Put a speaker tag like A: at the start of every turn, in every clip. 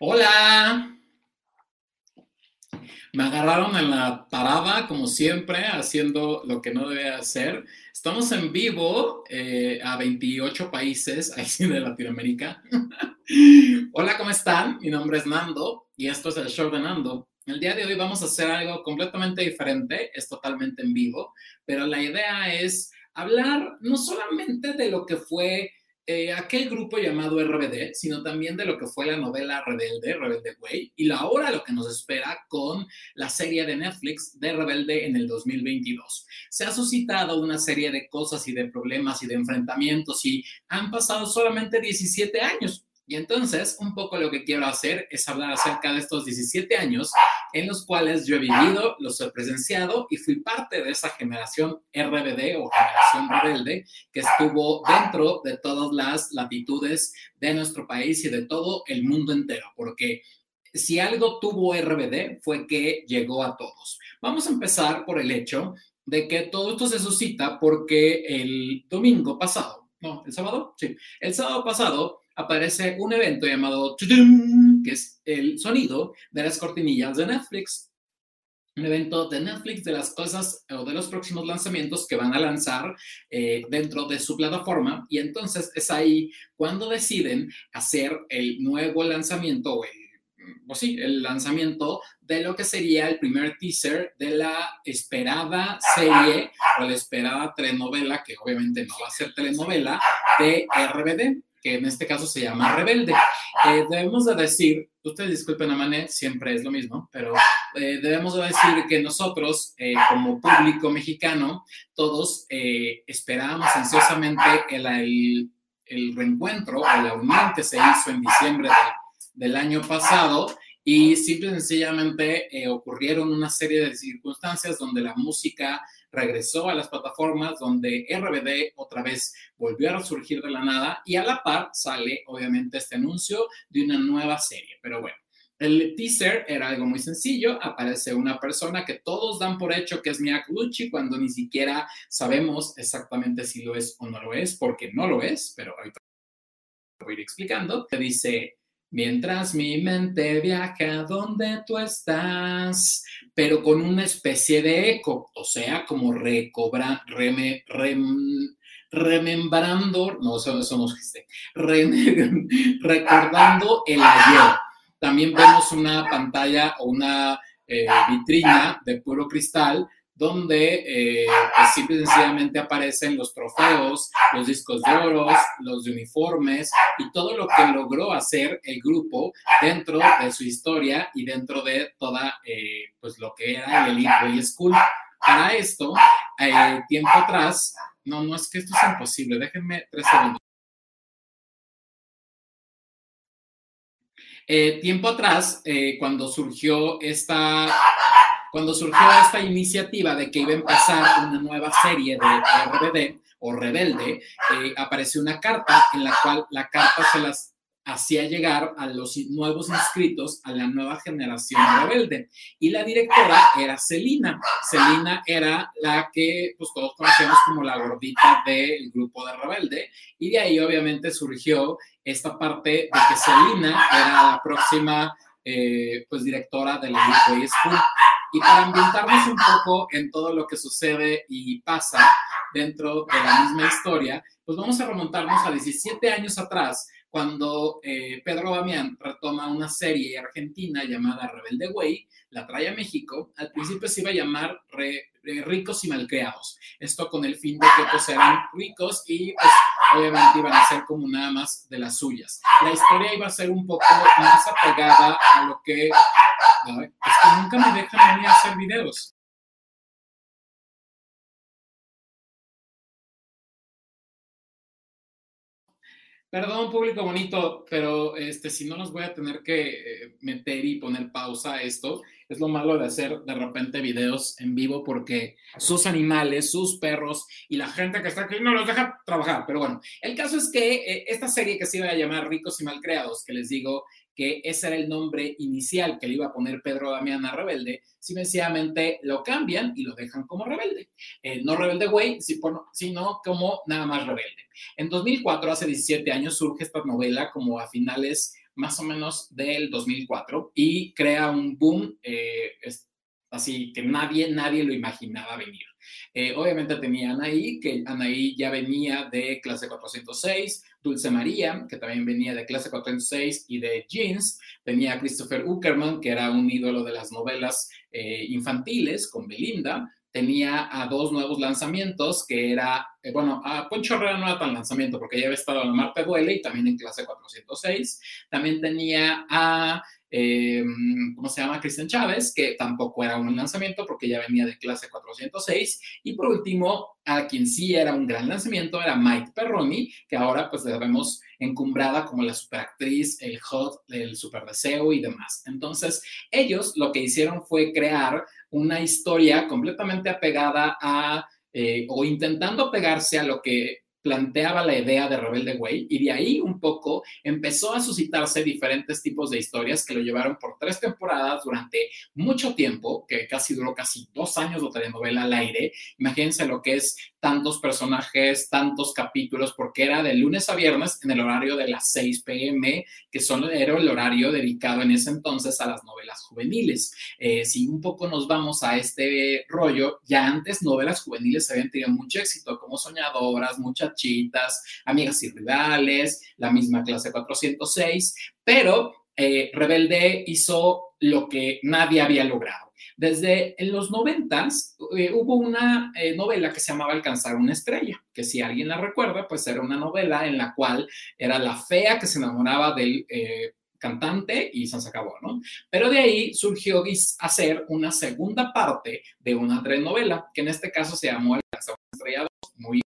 A: Hola. Me agarraron en la parada, como siempre, haciendo lo que no debe hacer. Estamos en vivo eh, a 28 países, ahí de Latinoamérica. Hola, ¿cómo están? Mi nombre es Nando y esto es el show de Nando. El día de hoy vamos a hacer algo completamente diferente, es totalmente en vivo, pero la idea es hablar no solamente de lo que fue eh, aquel grupo llamado RBD, sino también de lo que fue la novela Rebelde, Rebelde Way, y ahora lo que nos espera con la serie de Netflix de Rebelde en el 2022. Se ha suscitado una serie de cosas y de problemas y de enfrentamientos y han pasado solamente 17 años. Y entonces, un poco lo que quiero hacer es hablar acerca de estos 17 años en los cuales yo he vivido, los he presenciado y fui parte de esa generación RBD o generación rebelde que estuvo dentro de todas las latitudes de nuestro país y de todo el mundo entero, porque si algo tuvo RBD fue que llegó a todos. Vamos a empezar por el hecho de que todo esto se suscita porque el domingo pasado, no, el sábado, sí, el sábado pasado aparece un evento llamado que es el sonido de las cortinillas de Netflix. Un evento de Netflix de las cosas o de los próximos lanzamientos que van a lanzar eh, dentro de su plataforma. Y entonces es ahí cuando deciden hacer el nuevo lanzamiento o pues sí, el lanzamiento de lo que sería el primer teaser de la esperada serie o la esperada telenovela, que obviamente no va a ser telenovela, de RBD que en este caso se llama Rebelde. Eh, debemos de decir, ustedes disculpen a siempre es lo mismo, pero eh, debemos de decir que nosotros, eh, como público mexicano, todos esperábamos ansiosamente el, el, reencuentro o la unión que se hizo en diciembre del año pasado y simple y sencillamente ocurrieron una serie de circunstancias donde la música regresó a las plataformas donde RBD otra vez volvió a resurgir de la nada y a la par sale obviamente este anuncio de una nueva serie. Pero bueno, el teaser era algo muy sencillo, aparece una persona que todos dan por hecho que es Mia Lucci cuando ni siquiera sabemos exactamente si lo es o no lo es, porque no lo es, pero ahorita voy a ir explicando. Te dice, Mientras mi mente viaja donde tú estás, pero con una especie de eco, o sea, como recobra, reme, remembrando, no, eso, eso no existe, recordando el ayer. También vemos una pantalla o una eh, vitrina de puro cristal donde eh, pues simple y sencillamente aparecen los trofeos, los discos de oro, los uniformes y todo lo que logró hacer el grupo dentro de su historia y dentro de toda eh, pues lo que era el Elite Way School. Para esto, eh, tiempo atrás, no, no es que esto es imposible, déjenme tres segundos. Eh, tiempo atrás, cuando surgió esta cuando surgió esta iniciativa de que iba a empezar una nueva serie de RBD o Rebelde, eh, apareció una carta en la cual la carta se las hacía llegar a los nuevos inscritos a la nueva generación rebelde. Y la directora era Celina. Celina era la que pues, todos conocemos como la gordita del grupo de rebelde. Y de ahí obviamente surgió esta parte de que Celina era la próxima eh, pues directora de la Midway School. Y para ambientarnos un poco en todo lo que sucede y pasa dentro de la misma historia, pues vamos a remontarnos a 17 años atrás, cuando eh, Pedro Damián retoma una serie argentina llamada Rebelde Way, la trae a México, al principio se iba a llamar Ricos y Malcreados, esto con el fin de que pues eran ricos y pues obviamente iban a ser como nada más de las suyas. La historia iba a ser un poco más apegada a lo que es que nunca me dejan venir a hacer videos. Perdón, público bonito, pero este, si no nos voy a tener que eh, meter y poner pausa a esto. Es lo malo de hacer de repente videos en vivo porque sus animales, sus perros y la gente que está aquí no los deja trabajar. Pero bueno, el caso es que eh, esta serie que se iba a llamar Ricos y Malcreados, que les digo que ese era el nombre inicial que le iba a poner Pedro Damián a Rebelde, sencillamente lo cambian y lo dejan como Rebelde. Eh, no Rebelde Way, sino como nada más Rebelde. En 2004, hace 17 años, surge esta novela como a finales más o menos del 2004 y crea un boom eh, así que nadie, nadie lo imaginaba venir. Eh, obviamente tenía Anaí, que Anaí ya venía de clase 406, Dulce María, que también venía de clase 406 y de Jeans, tenía Christopher Uckerman, que era un ídolo de las novelas eh, infantiles con Belinda, tenía a dos nuevos lanzamientos, que era, eh, bueno, a Poncho Herrera no era tan lanzamiento porque ya había estado en Marte Duele y también en clase 406. También tenía a eh, ¿cómo se llama? Cristian Chávez, que tampoco era un lanzamiento porque ya venía de clase 406. Y por último, a quien sí era un gran lanzamiento era Mike Perroni, que ahora pues la vemos encumbrada como la superactriz, el hot, el super deseo y demás. Entonces, ellos lo que hicieron fue crear una historia completamente apegada a, eh, o intentando pegarse a lo que planteaba la idea de Rebelde Way y de ahí un poco empezó a suscitarse diferentes tipos de historias que lo llevaron por tres temporadas durante mucho tiempo, que casi duró casi dos años de telenovela al aire. Imagínense lo que es tantos personajes, tantos capítulos, porque era de lunes a viernes en el horario de las 6 pm, que son, era el horario dedicado en ese entonces a las novelas juveniles. Eh, si un poco nos vamos a este rollo, ya antes novelas juveniles habían tenido mucho éxito, como Soñadoras, Amigas y Rivales, la misma clase 406, pero eh, Rebelde hizo lo que nadie había logrado desde los noventas eh, hubo una eh, novela que se llamaba Alcanzar una estrella, que si alguien la recuerda, pues era una novela en la cual era la fea que se enamoraba del eh, cantante y se acabó, ¿no? Pero de ahí surgió hacer una segunda parte de una telenovela, que en este caso se llamó Alcanzar una estrella muy ingeniosos.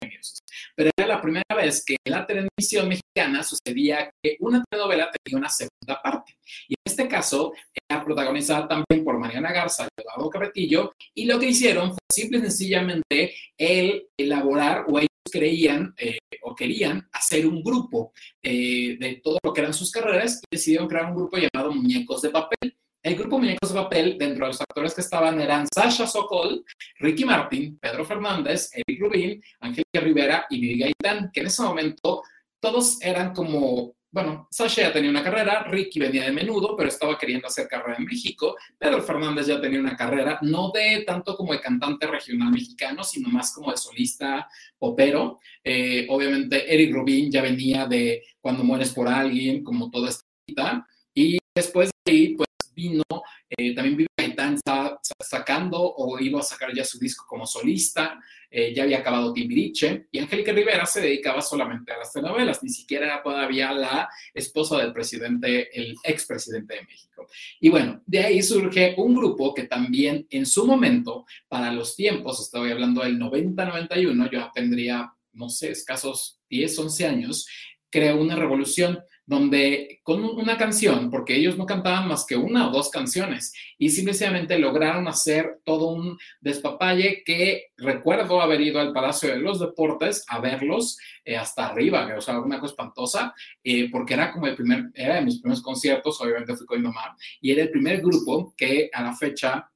A: Pero era la primera vez que en la televisión mexicana sucedía que una telenovela tenía una segunda parte. Y en este caso era protagonizada también por Mariana Garza y Eduardo Carretillo, y lo que hicieron fue simple y sencillamente el elaborar o ellos creían eh, o querían hacer un grupo eh, de todo lo que eran sus carreras y decidieron crear un grupo llamado Muñecos de Papel. El grupo Muñecos de Papel, dentro de los actores que estaban, eran Sasha Sokol, Ricky Martin, Pedro Fernández, Eric Rubin, Angélica Rivera y Vivi Gaitán, que en ese momento todos eran como bueno, Sasha ya tenía una carrera, Ricky venía de menudo, pero estaba queriendo hacer carrera en México. Pedro Fernández ya tenía una carrera, no de tanto como de cantante regional mexicano, sino más como de solista popero. Eh, obviamente, Eric Rubin ya venía de Cuando mueres por alguien, como toda esta. Y después de ahí, pues vino, eh, también Vivi Gaitán estaba sacando o iba a sacar ya su disco como solista. Eh, ya había acabado Timbiriche, y Angélica Rivera se dedicaba solamente a las telenovelas, ni siquiera era todavía la esposa del presidente, el expresidente de México. Y bueno, de ahí surge un grupo que también en su momento, para los tiempos, estoy hablando del 90-91, yo tendría, no sé, escasos 10, 11 años, creó una revolución donde con una canción, porque ellos no cantaban más que una o dos canciones, y simplemente lograron hacer todo un despapalle que recuerdo haber ido al Palacio de los Deportes a verlos eh, hasta arriba, o sea, una cosa espantosa, eh, porque era como el primer, era de mis primeros conciertos, obviamente fui con mi mamá, y era el primer grupo que a la fecha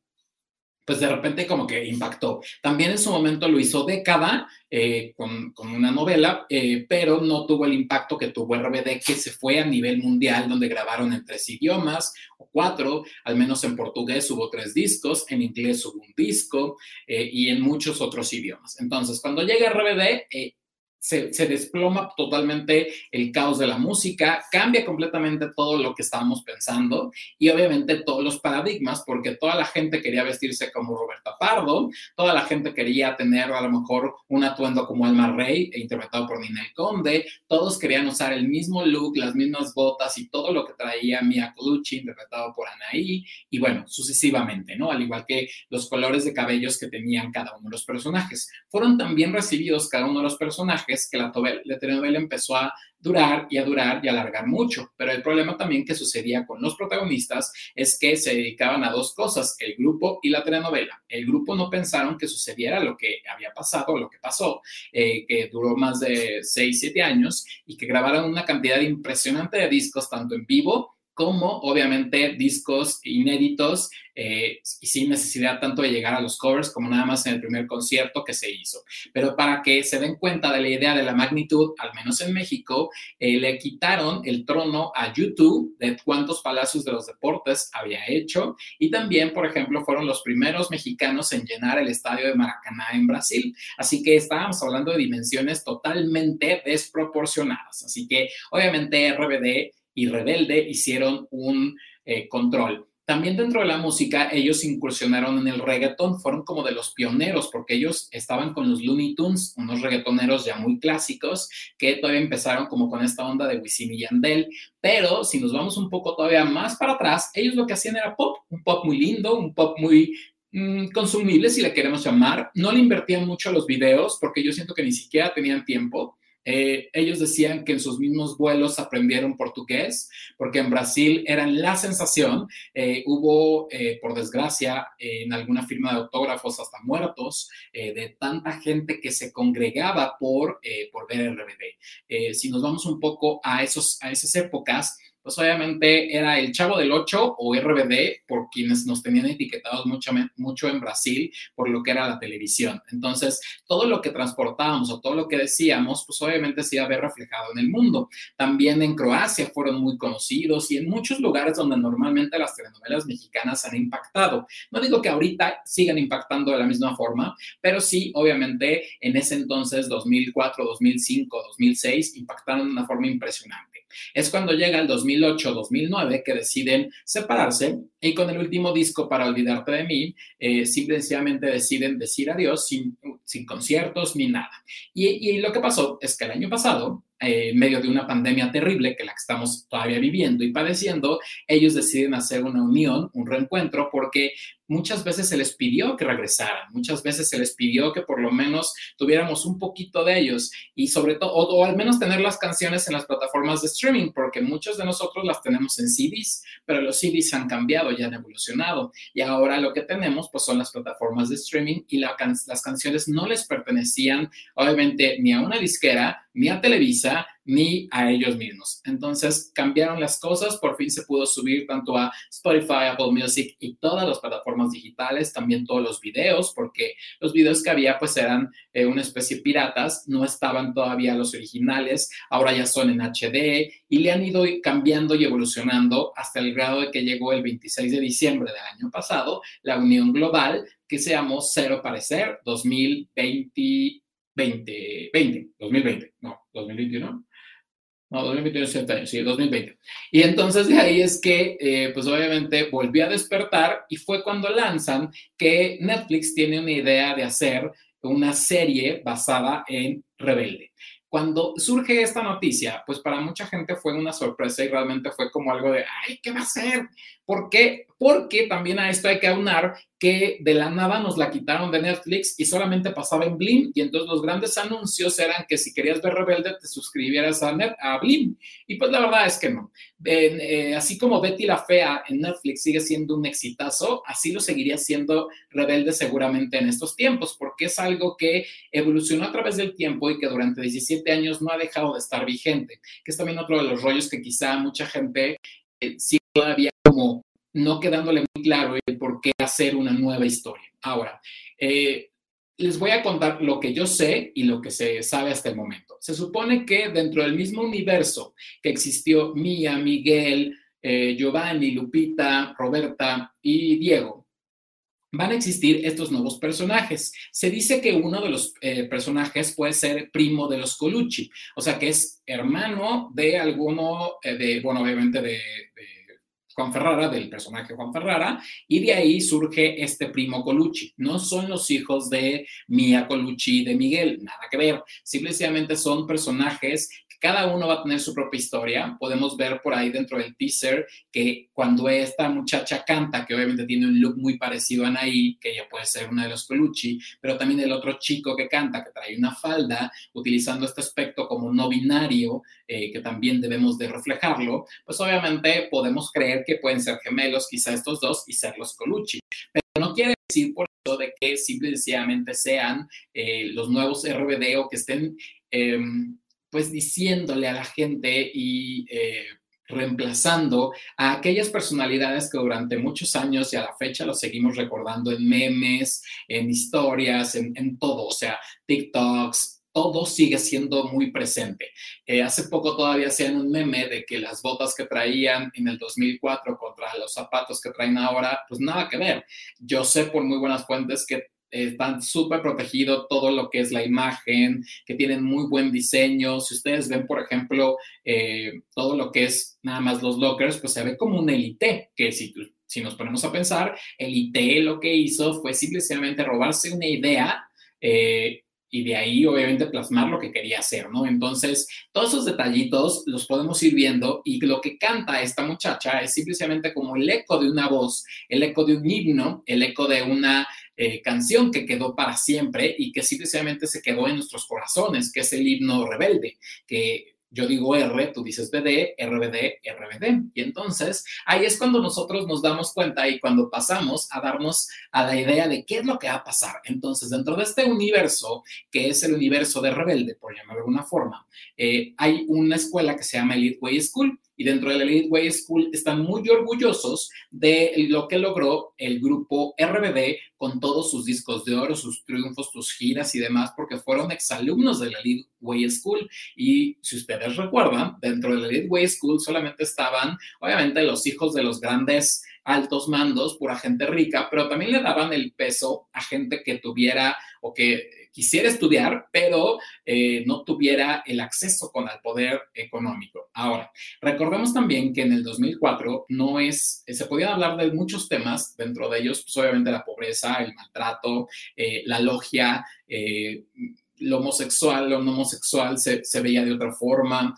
A: pues de repente como que impactó. También en su momento lo hizo Década eh, con, una novela, eh, pero no tuvo el impacto que tuvo RBD, que se fue a nivel mundial, donde grabaron en tres idiomas o cuatro, al menos en portugués hubo tres discos, en inglés hubo un disco eh, y en muchos otros idiomas. Entonces, cuando llega RBD, se, desploma totalmente el caos de la música, cambia completamente todo lo que estábamos pensando y obviamente todos los paradigmas, porque toda la gente quería vestirse como Roberta Pardo, toda la gente quería tener a lo mejor un atuendo como Alma Rey, interpretado por Ninel Conde, todos querían usar el mismo look, las mismas botas y todo lo que traía Mia Colucci, interpretado por Anaí, y bueno, sucesivamente, ¿no? Al igual que los colores de cabellos que tenían cada uno de los personajes. Fueron también recibidos cada uno de los personajes que la, telenovela empezó a durar y a durar y a alargar mucho. Pero el problema también que sucedía con los protagonistas es que se dedicaban a dos cosas, el grupo y la telenovela. El grupo no pensaron que sucediera lo que había pasado, lo que pasó, eh, que duró más de 6, 7 años y que grabaron una cantidad impresionante de discos, tanto en vivo como obviamente discos inéditos eh, y sin necesidad tanto de llegar a los covers como nada más en el primer concierto que se hizo. Pero para que se den cuenta de la idea de la magnitud, al menos en México, eh, le quitaron el trono a YouTube de cuántos palacios de los deportes había hecho y también, por ejemplo, fueron los primeros mexicanos en llenar el estadio de Maracaná en Brasil. Así que estábamos hablando de dimensiones totalmente desproporcionadas. Así que obviamente RBD y Rebelde hicieron un eh, control. También dentro de la música, ellos incursionaron en el reggaeton, fueron como de los pioneros, porque ellos estaban con los Looney Tunes, unos reggaetoneros ya muy clásicos, que todavía empezaron como con esta onda de Wisin y Yandel, pero si nos vamos un poco todavía más para atrás, ellos lo que hacían era pop, un pop muy lindo, un pop muy mm, consumible, si le queremos llamar. No le invertían mucho los videos, porque yo siento que ni siquiera tenían tiempo. Eh, ellos decían que en sus mismos vuelos aprendieron portugués, porque en Brasil eran la sensación. Eh, hubo, eh, por desgracia, en alguna firma de autógrafos hasta muertos, de tanta gente que se congregaba por, por ver RBD. si nos vamos un poco a, esos, a esas épocas, pues obviamente era el Chavo del 8 o RBD, por quienes nos tenían etiquetados mucho, mucho en Brasil por lo que era la televisión. Entonces, todo lo que transportábamos o todo lo que decíamos, pues obviamente se iba a ver reflejado en el mundo. También en Croacia fueron muy conocidos y en muchos lugares donde normalmente las telenovelas mexicanas han impactado. No digo que ahorita sigan impactando de la misma forma, pero sí, obviamente, en ese entonces, 2004, 2005, 2006, impactaron de una forma impresionante. Es cuando llega el 2008-2009 que deciden separarse y con el último disco para Olvidarte de mí, eh, simplemente deciden decir adiós sin, conciertos ni nada. y lo que pasó es que el año pasado eh, en medio de una pandemia terrible que la estamos todavía viviendo y padeciendo, ellos deciden hacer una unión, un reencuentro, porque muchas veces se les pidió que regresaran, muchas veces se les pidió que por lo menos tuviéramos un poquito de ellos y sobre todo, o, al menos tener las canciones en las plataformas de streaming, porque muchos de nosotros las tenemos en CDs, pero los CDs han cambiado, ya han evolucionado y ahora lo que tenemos pues son las plataformas de streaming y las canciones no les pertenecían obviamente ni a una disquera, ni a Televisa, ni a ellos mismos. Entonces cambiaron las cosas, por fin se pudo subir tanto a Spotify, Apple Music y todas las plataformas digitales, también todos los videos, porque los videos que había pues eran eh, una especie de piratas, no estaban todavía los originales, ahora ya son en HD y le han ido cambiando y evolucionando hasta el grado de que llegó el 26 de diciembre del año pasado la Unión Global que se llamó Cero Parecer 2020. 2020, 2020, no, 2021. No, 2021 sí, 2020. Y entonces de ahí es que, eh, pues obviamente volví a despertar y fue cuando lanzan que Netflix tiene una idea de hacer una serie basada en Rebelde. Cuando surge esta noticia, pues para mucha gente fue una sorpresa y realmente fue como algo de, ay, ¿qué va a ser? ¿Por qué? Porque también a esto hay que aunar que de la nada nos la quitaron de Netflix y solamente pasaba en Blim. Y entonces los grandes anuncios eran que si querías ver Rebelde te suscribieras a, Net, a Blim. Y pues la verdad es que no. Eh, así como Betty la Fea en Netflix sigue siendo un exitazo, así lo seguiría siendo Rebelde seguramente en estos tiempos, porque es algo que evolucionó a través del tiempo y que durante 17 años no ha dejado de estar vigente, que es también otro de los rollos que quizá mucha gente eh, sigue todavía como no quedándole muy claro el por qué hacer una nueva historia. Ahora, eh, les voy a contar lo que yo sé y lo que se sabe hasta el momento. Se supone que dentro del mismo universo que existió Mía, Miguel, eh, Giovanni, Lupita, Roberta y Diego, van a existir estos nuevos personajes. Se dice que uno de los eh, personajes puede ser primo de los Colucci, o sea que es hermano de alguno, de, bueno, obviamente de Juan Ferrara, del personaje Juan Ferrara, y de ahí surge este primo Colucci. No son los hijos de Mia Colucci y de Miguel, nada que ver. Simplemente son personajes cada uno va a tener su propia historia. Podemos ver por ahí dentro del teaser que cuando esta muchacha canta, que obviamente tiene un look muy parecido a Anaí, que ella puede ser una de los Colucci, pero también el otro chico que canta, que trae una falda, utilizando este aspecto como no binario, eh, que también debemos de reflejarlo, pues obviamente podemos creer que pueden ser gemelos, quizá estos dos, y ser los Colucci. Pero no quiere decir por eso de que simplemente sean eh, los nuevos RBD o que estén... Em, pues diciéndole a la gente y eh, reemplazando a aquellas personalidades que durante muchos años y a la fecha lo seguimos recordando en memes, en historias, en, todo, o sea, TikToks, todo sigue siendo muy presente. Eh, hace poco todavía hacían un meme de que las botas que traían en el 2004 contra los zapatos que traen ahora, pues nada que ver. Yo sé por muy buenas fuentes que están súper protegidos todo lo que es la imagen, que tienen muy buen diseño. Si ustedes ven, por ejemplo, eh, todo lo que es nada más los lockers, pues se ve como un elite, que si, si nos ponemos a pensar, elite lo que hizo fue simplemente robarse una idea. Eh, y de ahí obviamente plasmar lo que quería hacer, ¿no? Entonces, todos esos detallitos los podemos ir viendo y lo que canta esta muchacha es simplemente como el eco de una voz, el eco de un himno, el eco de una eh, canción que quedó para siempre y que simplemente se quedó en nuestros corazones, que es el himno rebelde, que yo digo R, tú dices BD, RBD, RBD. Y entonces ahí es cuando nosotros nos damos cuenta y cuando pasamos a darnos a la idea de qué es lo que va a pasar. Entonces, dentro de este universo, que es el universo de Rebelde, por llamarlo de alguna forma, eh, hay una escuela que se llama Elite Way School y dentro de la Elite Way School están muy orgullosos de lo que logró el grupo RBD con todos sus discos de oro, sus triunfos, sus giras y demás, porque fueron exalumnos de la Elite Way School. Y si ustedes recuerdan, dentro de la Elite Way School solamente estaban, obviamente, los hijos de los grandes altos mandos, pura gente rica, pero también le daban el peso a gente que tuviera o que quisiera estudiar, pero eh, no tuviera el acceso con el poder económico. Ahora, recordemos también que en el 2004 no es, se podían hablar de muchos temas, dentro de ellos, pues, obviamente la pobreza, el maltrato, eh, la logia, eh, lo homosexual, lo no homosexual se, se veía de otra forma,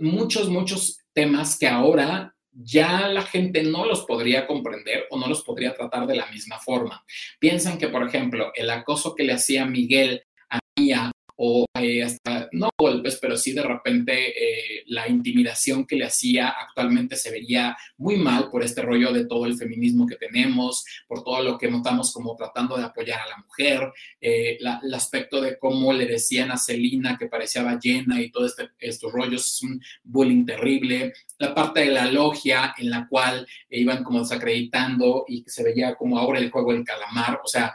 A: muchos, muchos temas que ahora ya la gente no los podría comprender o no los podría tratar de la misma forma. Piensan que, por ejemplo, el acoso que le hacía Miguel a Mía o eh, hasta, no golpes, pero sí de repente eh, la intimidación que le hacía actualmente se vería muy mal por este rollo de todo el feminismo que tenemos, por todo lo que notamos como tratando de apoyar a la mujer, eh, el aspecto de cómo le decían a Celina que parecía ballena y todo este, estos rollos, es un bullying terrible, la parte de la logia en la cual iban como desacreditando y se veía como ahora el juego del calamar, o sea,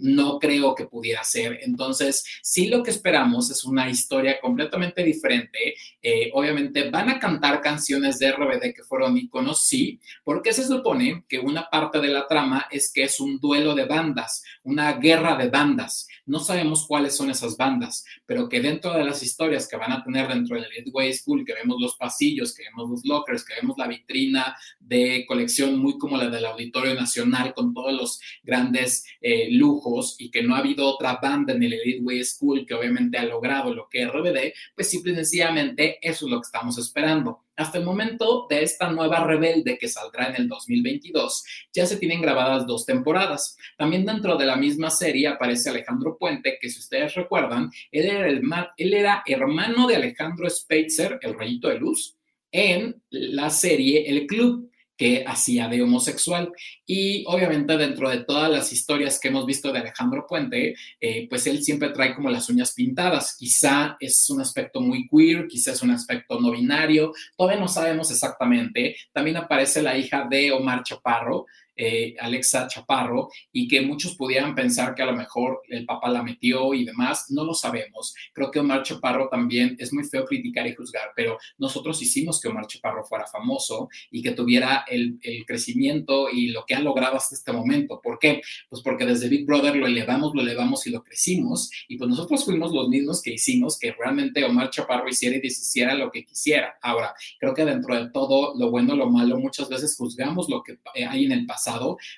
A: no creo que pudiera ser. Entonces, sí lo que esperamos es una historia completamente diferente. Eh, obviamente van a cantar canciones de RBD que fueron iconos, sí, porque se supone que una parte de la trama es que es un duelo de bandas, una guerra de bandas. No sabemos cuáles son esas bandas, pero que dentro de las historias que van a tener dentro del Way School, que vemos los pasillos, que vemos los lockers, que vemos la vitrina de colección muy como la del Auditorio Nacional con todos los grandes eh, lujos y que no ha habido otra banda en el Elite Way School que obviamente ha logrado lo que RBD, pues simple y sencillamente eso es lo que estamos esperando. Hasta el momento de esta nueva Rebelde que saldrá en el 2022, ya se tienen grabadas dos temporadas. También dentro de la misma serie aparece Alejandro Puente, que si ustedes recuerdan, él era, el, él era hermano de Alejandro Speitzer, el rayito de luz, en la serie El Club que hacía de homosexual. Y obviamente dentro de todas las historias que hemos visto de Alejandro Puente, eh, pues él siempre trae como las uñas pintadas. Quizá es un aspecto muy queer, quizá es un aspecto no binario, todavía no sabemos exactamente. También aparece la hija de Omar Chaparro, eh, Alexa Chaparro y que muchos pudieran pensar que a lo mejor el papá la metió y demás, no lo sabemos. Creo que Omar Chaparro también es muy feo criticar y juzgar, pero nosotros hicimos que Omar Chaparro fuera famoso y que tuviera el, crecimiento y lo que ha logrado hasta este momento. ¿Por qué? Pues porque desde Big Brother lo elevamos, lo elevamos y lo crecimos y pues nosotros fuimos los mismos que hicimos que realmente Omar Chaparro hiciera y deshiciera lo que quisiera. Ahora, creo que dentro de todo lo bueno, lo malo, muchas veces juzgamos lo que hay en el pasado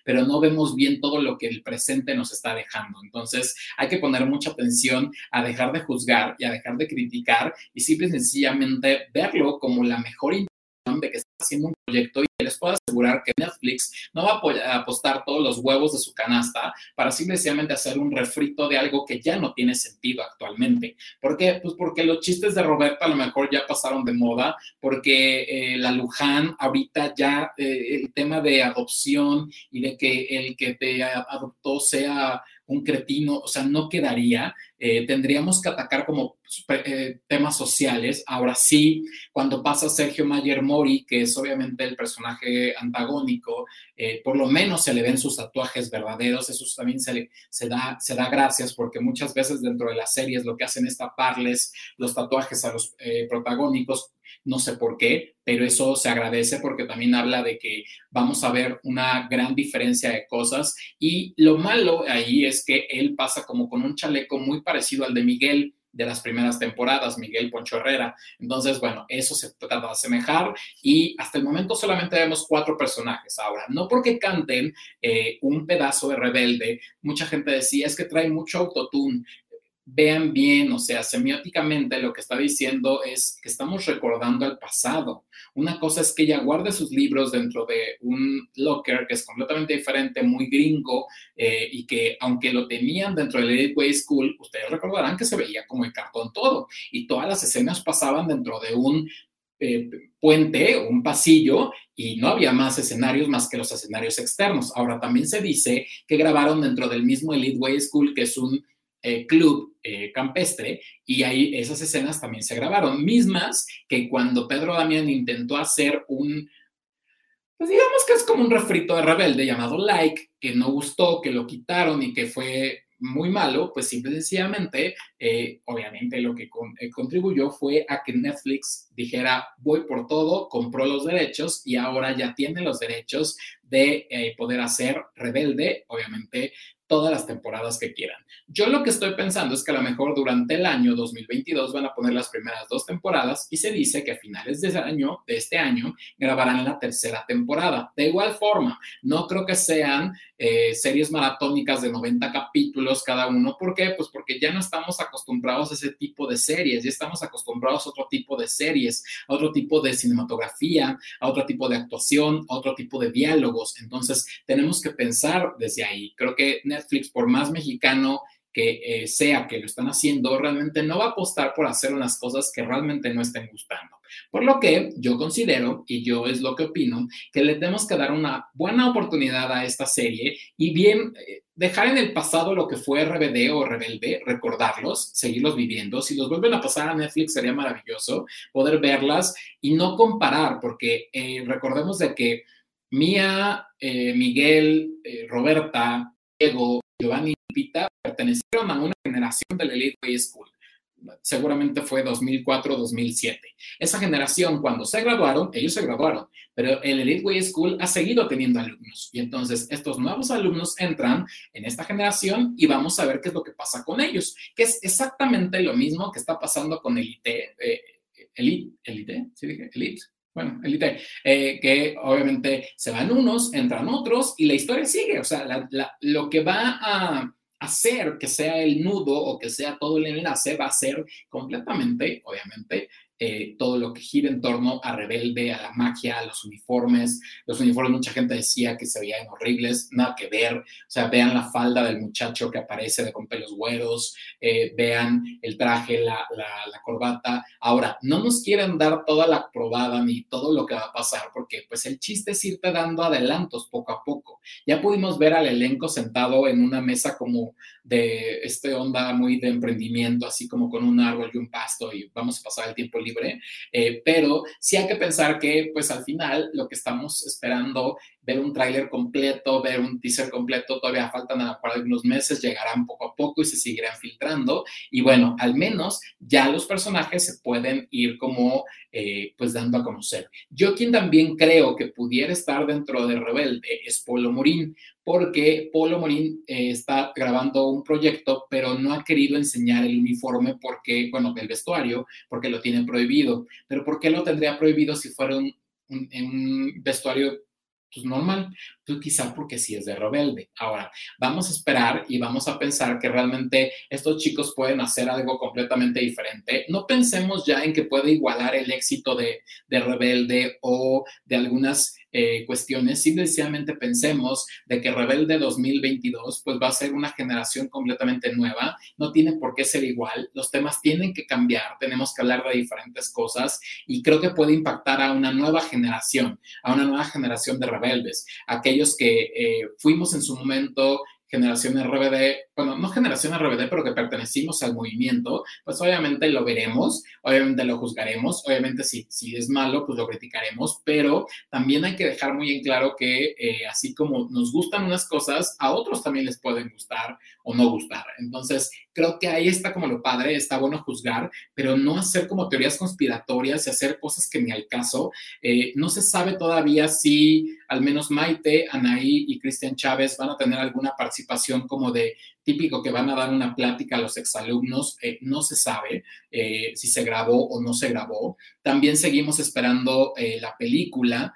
A: pero no vemos bien todo lo que el presente nos está dejando. Entonces, hay que poner mucha atención a dejar de juzgar y a dejar de criticar y simple y sencillamente verlo como la mejor intención de que haciendo un proyecto y les puedo asegurar que Netflix no va a apostar todos los huevos de su canasta para simplemente hacer un refrito de algo que ya no tiene sentido actualmente. ¿Por qué? Pues porque los chistes de Roberta a lo mejor ya pasaron de moda, porque eh, la Luján ahorita ya eh, el tema de adopción y de que el que te adoptó sea un cretino, o sea, no quedaría. Eh, tendríamos que atacar como eh, temas sociales. Ahora sí, cuando pasa Sergio Mayer Mori, que es obviamente el personaje antagónico, eh, por lo menos se le ven sus tatuajes verdaderos, eso también se, se, da, se da gracias porque muchas veces dentro de las series lo que hacen es taparles los tatuajes a los protagónicos no sé por qué, pero eso se agradece porque también habla de que vamos a ver una gran diferencia de cosas y lo malo ahí es que él pasa como con un chaleco muy parecido al de Miguel de las primeras temporadas, Miguel Poncho Herrera. Entonces, bueno, eso se trata de asemejar y hasta el momento solamente vemos cuatro personajes. Ahora, no porque canten eh, un pedazo de rebelde, mucha gente decía es que trae mucho autotune vean bien, o sea, semióticamente lo que está diciendo es que estamos recordando el pasado. Una cosa es que ella guarde sus libros dentro de un locker que es completamente diferente, muy gringo, eh, y que aunque lo tenían dentro del Elite Way School, ustedes recordarán que se veía como el cartón todo, y todas las escenas pasaban dentro de un eh, puente, un pasillo, y no había más escenarios más que los escenarios externos. Ahora, también se dice que grabaron dentro del mismo Elite Way School, que es un eh, club eh, campestre y ahí esas escenas también se grabaron, mismas que cuando Pedro Damián intentó hacer un, pues digamos que es como un refrito de rebelde llamado Like, que no gustó, que lo quitaron y que fue muy malo, pues simple y sencillamente, eh, obviamente lo que contribuyó fue a que Netflix dijera, voy por todo, compró los derechos y ahora ya tiene los derechos de poder hacer Rebelde, obviamente todas las temporadas que quieran. Yo lo que estoy pensando es que a lo mejor durante el año 2022 van a poner las primeras dos temporadas y se dice que a finales de, ese año, de este año grabarán la tercera temporada. De igual forma, no creo que sean eh, series maratónicas de 90 capítulos cada uno. ¿Por qué? Pues porque ya no estamos acostumbrados a ese tipo de series, ya estamos acostumbrados a otro tipo de series, a otro tipo de cinematografía, a otro tipo de actuación, a otro tipo de diálogos. Entonces, tenemos que pensar desde ahí. Creo que Netflix, por más mexicano que eh, sea que lo están haciendo, realmente no va a apostar por hacer unas cosas que realmente no estén gustando. Por lo que yo considero, y yo es lo que opino, que le tenemos que dar una buena oportunidad a esta serie y bien eh, dejar en el pasado lo que fue RBD o Rebelde, recordarlos, seguirlos viviendo. Si los vuelven a pasar a Netflix sería maravilloso poder verlas y no comparar, porque eh, recordemos de que Mía, Miguel, Roberta, Diego, Giovanni Pita pertenecieron a una generación del Elite Way School. Seguramente fue 2004-2007. Esa generación, cuando se graduaron, ellos se graduaron, pero el Elite Way School ha seguido teniendo alumnos. Y entonces estos nuevos alumnos entran en esta generación y vamos a ver qué es lo que pasa con ellos, que es exactamente lo mismo que está pasando con Elite. Eh, Elite, Elite, ¿sí dije? Elite, bueno, élite, eh, que obviamente se van unos, entran otros y la historia sigue. O sea, lo que va a hacer que sea el nudo o que sea todo el enlace va a ser completamente, obviamente, eh, todo lo que gira en torno a Rebelde, a la magia, a los uniformes. Los uniformes, mucha gente decía que se veían horribles, nada que ver. O sea, vean la falda del muchacho que aparece de con pelos güeros, eh, vean el traje, la, la, corbata. Ahora, no nos quieren dar toda la probada ni todo lo que va a pasar, porque pues el chiste es irte dando adelantos poco a poco. Ya pudimos ver al elenco sentado en una mesa como de este onda muy de emprendimiento, así como con un árbol y un pasto y vamos a pasar el tiempo libre, eh, pero sí hay que pensar que pues al final lo que estamos esperando ver un tráiler completo, ver un teaser completo, todavía faltan a lo mejor algunos meses, llegarán poco a poco y se seguirán filtrando. Y bueno, al menos ya los personajes se pueden ir como eh, pues dando a conocer. Yo quien también creo que pudiera estar dentro de Rebelde es Polo Morín, porque Polo Morín eh, está grabando un proyecto, pero no ha querido enseñar el uniforme porque, bueno, el vestuario, porque lo tienen prohibido. Pero ¿por qué lo tendría prohibido si fuera un, un vestuario pues normal, quizá porque sí es de rebelde. Ahora, vamos a esperar y vamos a pensar que realmente estos chicos pueden hacer algo completamente diferente. No pensemos ya en que puede igualar el éxito de, de rebelde o de algunas eh, cuestiones, simplemente pensemos de que Rebelde 2022 pues va a ser una generación completamente nueva, no tiene por qué ser igual, los temas tienen que cambiar, tenemos que hablar de diferentes cosas y creo que puede impactar a una nueva generación, a una nueva generación de rebeldes, aquellos que eh, fuimos en su momento generación RBD bueno, no generación RBD, pero que pertenecimos al movimiento, pues obviamente lo veremos, obviamente lo juzgaremos, obviamente si, si es malo, pues lo criticaremos, pero también hay que dejar muy en claro que eh, así como nos gustan unas cosas, a otros también les pueden gustar o no gustar. Entonces, creo que ahí está como lo padre, está bueno juzgar, pero no hacer como teorías conspiratorias y hacer cosas que ni al caso. Eh, no se sabe todavía si al menos Maite, Anaí y Cristian Chávez van a tener alguna participación como de típico que van a dar una plática a los exalumnos, eh, no se sabe eh, si se grabó o no se grabó. También seguimos esperando eh, la película,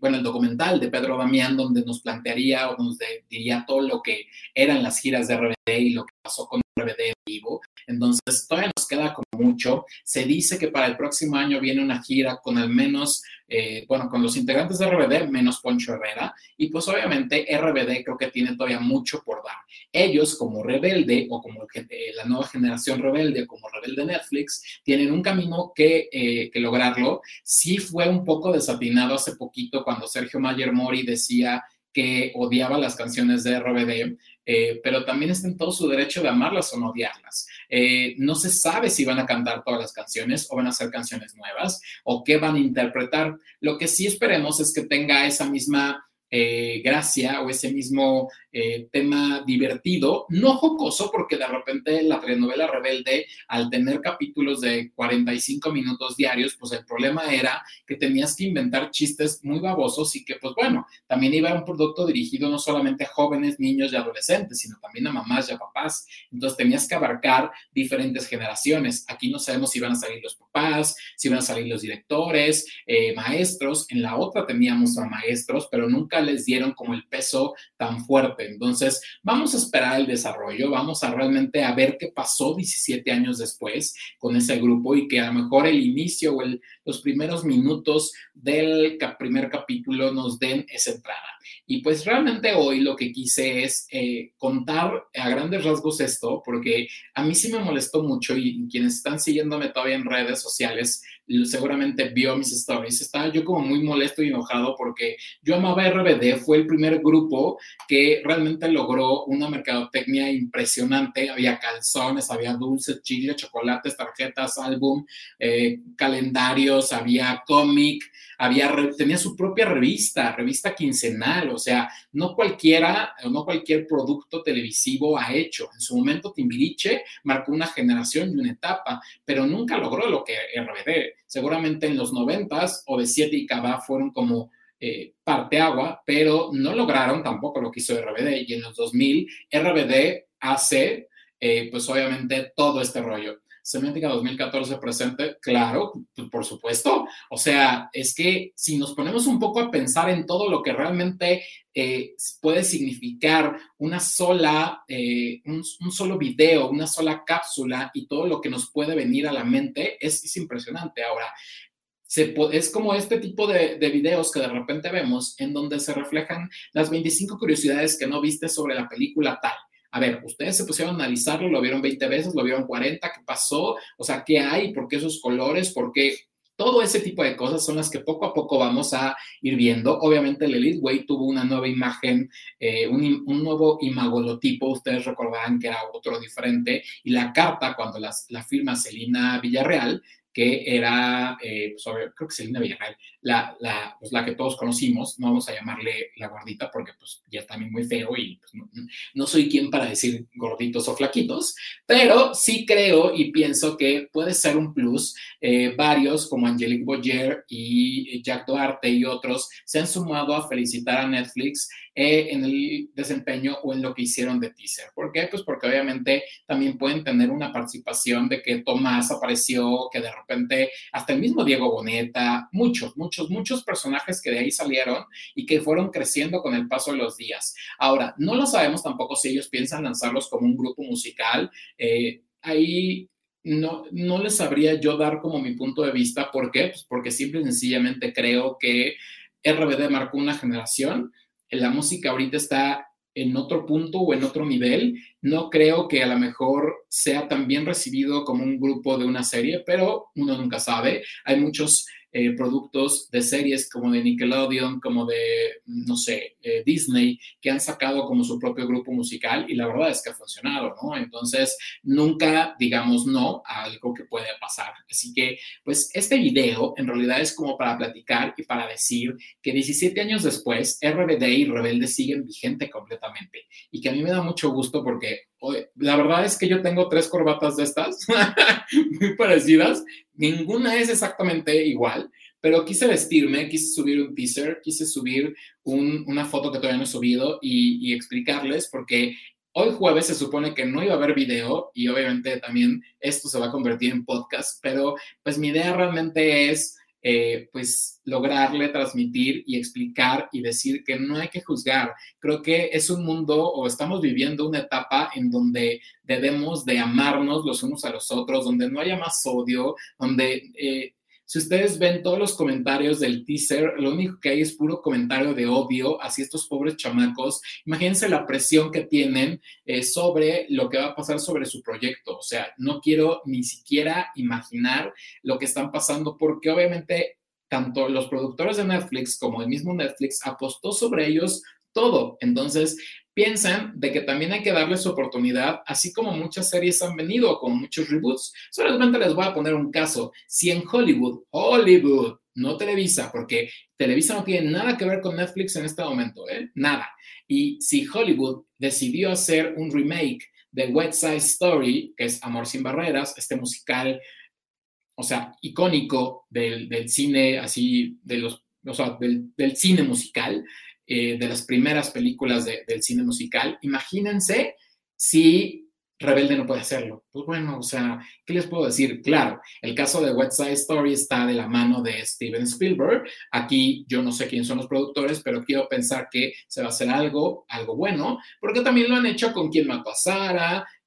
A: bueno, el documental de Pedro Damián, donde nos plantearía o nos diría todo lo que eran las giras de RBD y lo que pasó con RBD en vivo. Entonces, todavía nos queda como mucho. Se dice que para el próximo año viene una gira con al menos, eh, bueno, con los integrantes de RBD, menos Poncho Herrera. Y pues obviamente RBD creo que tiene todavía mucho por dar. Ellos como rebelde o como eh, la nueva generación rebelde, como rebelde Netflix, tienen un camino que, eh, que lograrlo. Sí fue un poco desatinado hace poquito cuando Sergio Mayer Mori decía que odiaba las canciones de RBD, eh, pero también está en todo su derecho de amarlas o no odiarlas. Eh, no se sabe si van a cantar todas las canciones o van a ser canciones nuevas o qué van a interpretar. Lo que sí esperemos es que tenga esa misma eh, gracia o ese mismo eh, tema divertido, no jocoso, porque de repente la telenovela Rebelde, al tener capítulos de 45 minutos diarios, pues el problema era que tenías que inventar chistes muy babosos y que, pues bueno, también iba un producto dirigido no solamente a jóvenes, niños y adolescentes, sino también a mamás y a papás. Entonces tenías que abarcar diferentes generaciones. Aquí no sabemos si van a salir los papás, si van a salir los directores, eh, maestros. En la otra teníamos a maestros, pero nunca les dieron como el peso tan fuerte. Entonces, vamos a esperar el desarrollo, vamos a realmente a ver qué pasó 17 años después con ese grupo y que a lo mejor el inicio o los primeros minutos del primer capítulo nos den esa entrada. Y pues realmente hoy lo que quise es eh, contar a grandes rasgos esto, porque a mí sí me molestó mucho y quienes están siguiéndome todavía en redes sociales seguramente vio mis stories. Estaba yo como muy molesto y enojado porque yo amaba RBD, fue el primer grupo que realmente logró una mercadotecnia impresionante. Había calzones, había dulces, chile, chocolates, tarjetas, álbum, eh, calendarios, había cómic, había, tenía su propia revista, revista quincenal, o sea, no cualquiera, no cualquier producto televisivo ha hecho. En su momento Timbiriche marcó una generación y una etapa, pero nunca logró lo que RBD. Seguramente en los noventas, OV7 y Cava fueron como eh, parte agua, pero no lograron tampoco lo que hizo RBD. Y en los 2000, RBD hace, eh, pues obviamente, todo este rollo. Semántica 2014 presente, claro, pues, por supuesto. O sea, es que si nos ponemos un poco a pensar en todo lo que realmente eh, puede significar una sola, eh, un, solo video, una sola cápsula y todo lo que nos puede venir a la mente, es, impresionante. Ahora, se, es como este tipo de, de, videos que de repente vemos en donde se reflejan las 25 curiosidades que no viste sobre la película tal. A ver, ustedes se pusieron a analizarlo, lo vieron 20 veces, lo vieron 40, ¿qué pasó? O sea, ¿qué hay? ¿Por qué esos colores? ¿Por qué? Todo ese tipo de cosas son las que poco a poco vamos a ir viendo. Obviamente, el Elite Way tuvo una nueva imagen, eh, un, nuevo imagolotipo. Ustedes recordarán que era otro diferente. Y la carta, cuando la firma Celina Villarreal, que era, eh, pues, creo que Selena Villarreal, la, la, pues, la que todos conocimos, no vamos a llamarle la gordita porque pues ya está muy feo y pues, no, soy quien para decir gorditos o flaquitos, pero sí creo y pienso que puede ser un plus. Eh, varios como Angelique Boyer y Jack Duarte y otros se han sumado a felicitar a Netflix eh, en el desempeño o en lo que hicieron de teaser. ¿Por qué? Pues porque obviamente también pueden tener una participación de que Tomás apareció, que de repente hasta el mismo Diego Boneta, muchos, muchos, muchos personajes que de ahí salieron y que fueron creciendo con el paso de los días. Ahora, no lo sabemos tampoco si ellos piensan lanzarlos como un grupo musical. Eh, ahí no, no les sabría yo dar como mi punto de vista. ¿Por qué? Pues porque simple y sencillamente creo que RBD marcó una generación la música ahorita está en otro punto o en otro nivel. No creo que a lo mejor sea tan bien recibido como un grupo de una serie, pero uno nunca sabe. Hay muchos eh, productos de series como de Nickelodeon, como de, no sé, eh, Disney, que han sacado como su propio grupo musical y la verdad es que ha funcionado, ¿no? Entonces, nunca digamos no a algo que puede pasar. Así que, pues, este video en realidad es como para platicar y para decir que 17 años después, RBD y Rebelde siguen vigente completamente y que a mí me da mucho gusto porque la verdad es que yo tengo tres corbatas de estas, muy parecidas. Ninguna es exactamente igual, pero quise vestirme, quise subir un teaser, quise subir una foto que todavía no he subido y, explicarles porque hoy jueves se supone que no iba a haber video y obviamente también esto se va a convertir en podcast, pero pues mi idea realmente es eh, pues lograrle transmitir y explicar y decir que no hay que juzgar. Creo que es un mundo o estamos viviendo una etapa en donde debemos de amarnos los unos a los otros, donde no haya más odio, donde eh, si ustedes ven todos los comentarios del teaser, lo único que hay es puro comentario de odio hacia estos pobres chamacos. Imagínense la presión que tienen eh, sobre lo que va a pasar sobre su proyecto. O sea, no quiero ni siquiera imaginar lo que están pasando porque obviamente tanto los productores de Netflix como el mismo Netflix apostó sobre ellos todo. Entonces, piensan de que también hay que darles oportunidad, así como muchas series han venido con muchos reboots. Solamente les voy a poner un caso. Si en Hollywood, Hollywood, no Televisa, porque Televisa no tiene nada que ver con Netflix en este momento, ¿eh? Nada. Y si Hollywood decidió hacer un remake de West Side Story, que es Amor sin Barreras, este musical, o sea, icónico del, del cine, así, de los, o sea, del, del cine musical, eh, de las primeras películas del cine musical. Imagínense si Rebelde no puede hacerlo. Pues bueno, o sea, ¿qué les puedo decir? Claro, el caso de West Side Story está de la mano de Steven Spielberg. Aquí yo no sé quién son los productores, pero quiero pensar que se va a hacer algo, algo bueno, porque también lo han hecho con Quien mató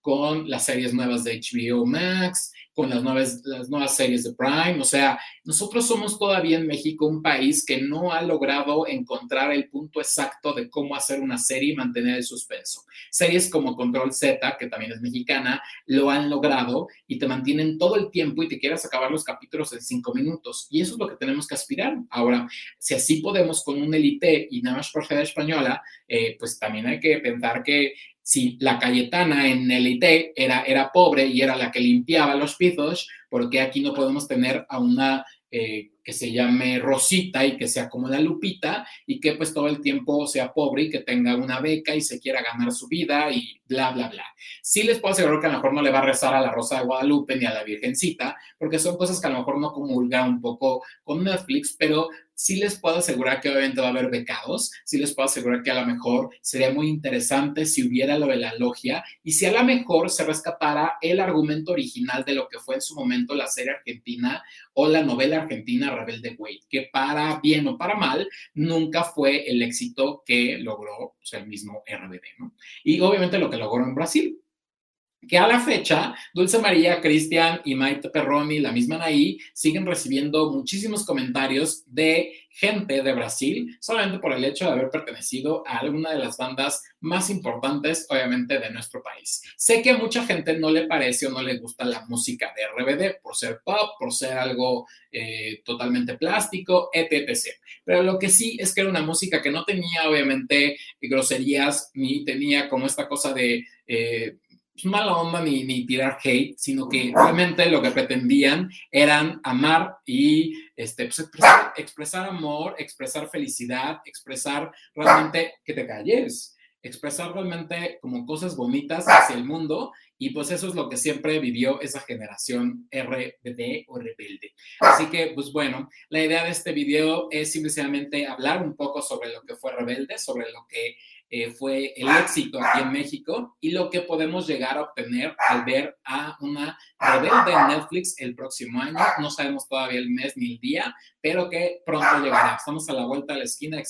A: con las series nuevas de HBO Max, con las nuevas, las nuevas series de Prime. O sea, nosotros somos todavía en México un país que no ha logrado encontrar el punto exacto de cómo hacer una serie y mantener el suspenso. Series como Control Z, que también es mexicana, lo han logrado y te mantienen todo el tiempo y te quieras acabar los capítulos en cinco minutos. Y eso es lo que tenemos que aspirar. Ahora, si así podemos con un Elite y nada más por ser española, eh, pues también hay que pensar que si la Cayetana en el IT era, era pobre y era la que limpiaba los pisos, ¿por qué aquí no podemos tener a una eh, que se llame Rosita y que sea como la Lupita y que pues todo el tiempo sea pobre y que tenga una beca y se quiera ganar su vida y bla, bla, bla. Sí les puedo asegurar que a lo mejor no le va a rezar a la Rosa de Guadalupe ni a la Virgencita, porque son cosas que a lo mejor no comulga un poco con Netflix, pero sí les puedo asegurar que obviamente va a haber becados, sí les puedo asegurar que a lo mejor sería muy interesante si hubiera lo de la logia y si a lo mejor se rescatara el argumento original de lo que fue en su momento la serie argentina o la novela argentina Rebelde Way, que para bien o para mal nunca fue el éxito que logró el mismo RBD, ¿no? Y obviamente lo que logró en Brasil, que a la fecha, Dulce María, Cristian y Maite Perroni, la misma Anaí, siguen recibiendo muchísimos comentarios de gente de Brasil, solamente por el hecho de haber pertenecido a alguna de las bandas más importantes, obviamente, de nuestro país. Sé que a mucha gente no le parece o no le gusta la música de RBD por ser pop, por ser algo eh, totalmente plástico, etc. Pero lo que sí es que era una música que no tenía, obviamente, groserías, ni tenía como esta cosa de... Eh, mala onda ni, ni, tirar hate, sino que realmente lo que pretendían eran amar y este, pues, expresar, expresar, amor, expresar felicidad, expresar realmente que te calles, expresar realmente como cosas bonitas hacia el mundo y pues eso es lo que siempre vivió esa generación RBD o rebelde. Así que, pues bueno, la idea de este video es simplemente hablar un poco sobre lo que fue rebelde, sobre lo que eh, fue el éxito aquí en México y lo que podemos llegar a obtener al ver a una rebelde en Netflix el próximo año. No sabemos todavía el mes ni el día, pero que pronto llegará. Estamos a la vuelta de la esquina de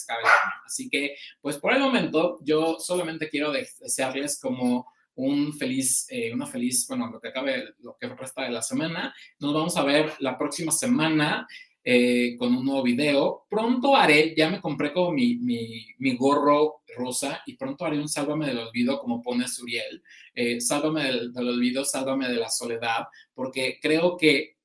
A: Así que, pues por el momento, yo solamente quiero desearles como un feliz, eh, una feliz, bueno, lo que acabe, lo que resta de la semana. Nos vamos a ver la próxima semana. Eh, con un nuevo video. Pronto haré, ya me compré como mi, mi, mi, gorro rosa y pronto haré un Sálvame del Olvido como pone Suriel. Eh, sálvame del, del, Olvido, Sálvame de la Soledad, porque creo que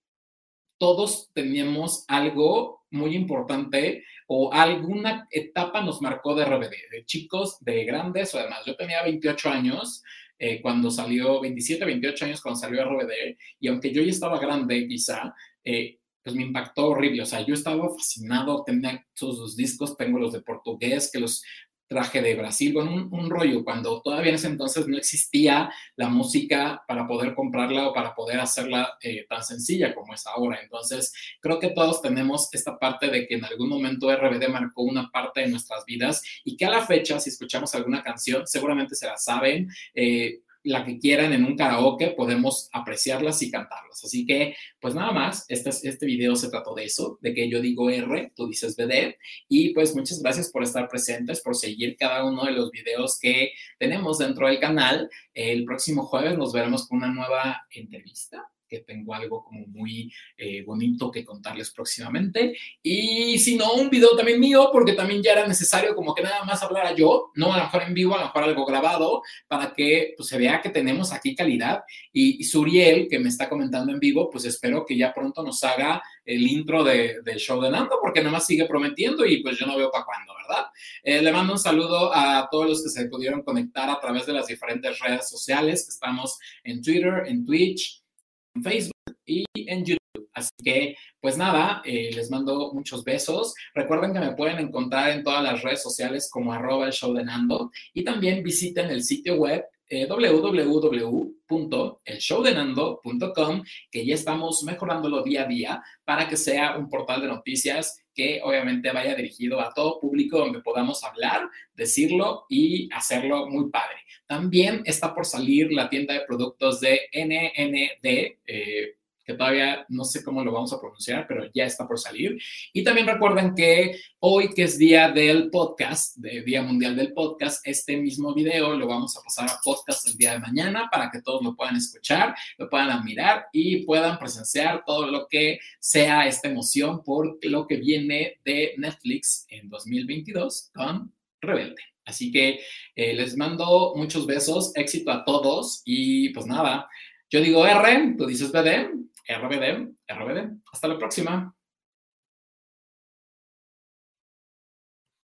A: todos teníamos algo muy importante o alguna etapa nos marcó de RBD, de chicos, de grandes o demás. Yo tenía 28 años eh, cuando salió, 27, 28 años cuando salió RBD, y aunque yo ya estaba grande quizá, eh, pues me impactó horrible. O sea, yo estaba fascinado, tenía todos los discos, tengo los de portugués, que los traje de Brasil, con un, rollo, cuando todavía en ese entonces no existía la música para poder comprarla o para poder hacerla eh, tan sencilla como es ahora. Entonces, creo que todos tenemos esta parte de que en algún momento RBD marcó una parte de nuestras vidas y que a la fecha, si escuchamos alguna canción, seguramente se la saben. Eh, la que quieran en un karaoke, podemos apreciarlas y cantarlas. Así que, pues nada más, este, este video se trató de eso, de que yo digo R, tú dices BD, y pues muchas gracias por estar presentes, por seguir cada uno de los videos que tenemos dentro del canal. El próximo jueves nos veremos con una nueva entrevista que tengo algo como muy eh, bonito que contarles próximamente. Y si no, un video también mío, porque también ya era necesario como que nada más hablara yo, no a lo mejor en vivo, a lo mejor algo grabado, para que pues, se vea que tenemos aquí calidad. Y, Suriel, que me está comentando en vivo, pues espero que ya pronto nos haga el intro de, del show de Nando, porque nada más sigue prometiendo y pues yo no veo para cuándo, ¿verdad? Eh, le mando un saludo a todos los que se pudieron conectar a través de las diferentes redes sociales, estamos en Twitter, en Twitch, Facebook y en YouTube. Así que, pues nada, eh, les mando muchos besos. Recuerden que me pueden encontrar en todas las redes sociales como arroba el show de Nando y también visiten el sitio web eh, www.elshowdenando.com, que ya estamos mejorándolo día a día para que sea un portal de noticias que obviamente vaya dirigido a todo público donde podamos hablar, decirlo y hacerlo muy padre. También está por salir la tienda de productos de NND. Eh, que todavía no sé cómo lo vamos a pronunciar, pero ya está por salir. Y también recuerden que hoy, que es día del podcast, de Día Mundial del Podcast, este mismo video lo vamos a pasar a podcast el día de mañana para que todos lo puedan escuchar, lo puedan admirar y puedan presenciar todo lo que sea esta emoción por lo que viene de Netflix en 2022 con Rebelde. Así que eh, les mando muchos besos, éxito a todos y pues nada, yo digo R, tú dices BD, RBD, RBD. Hasta la próxima.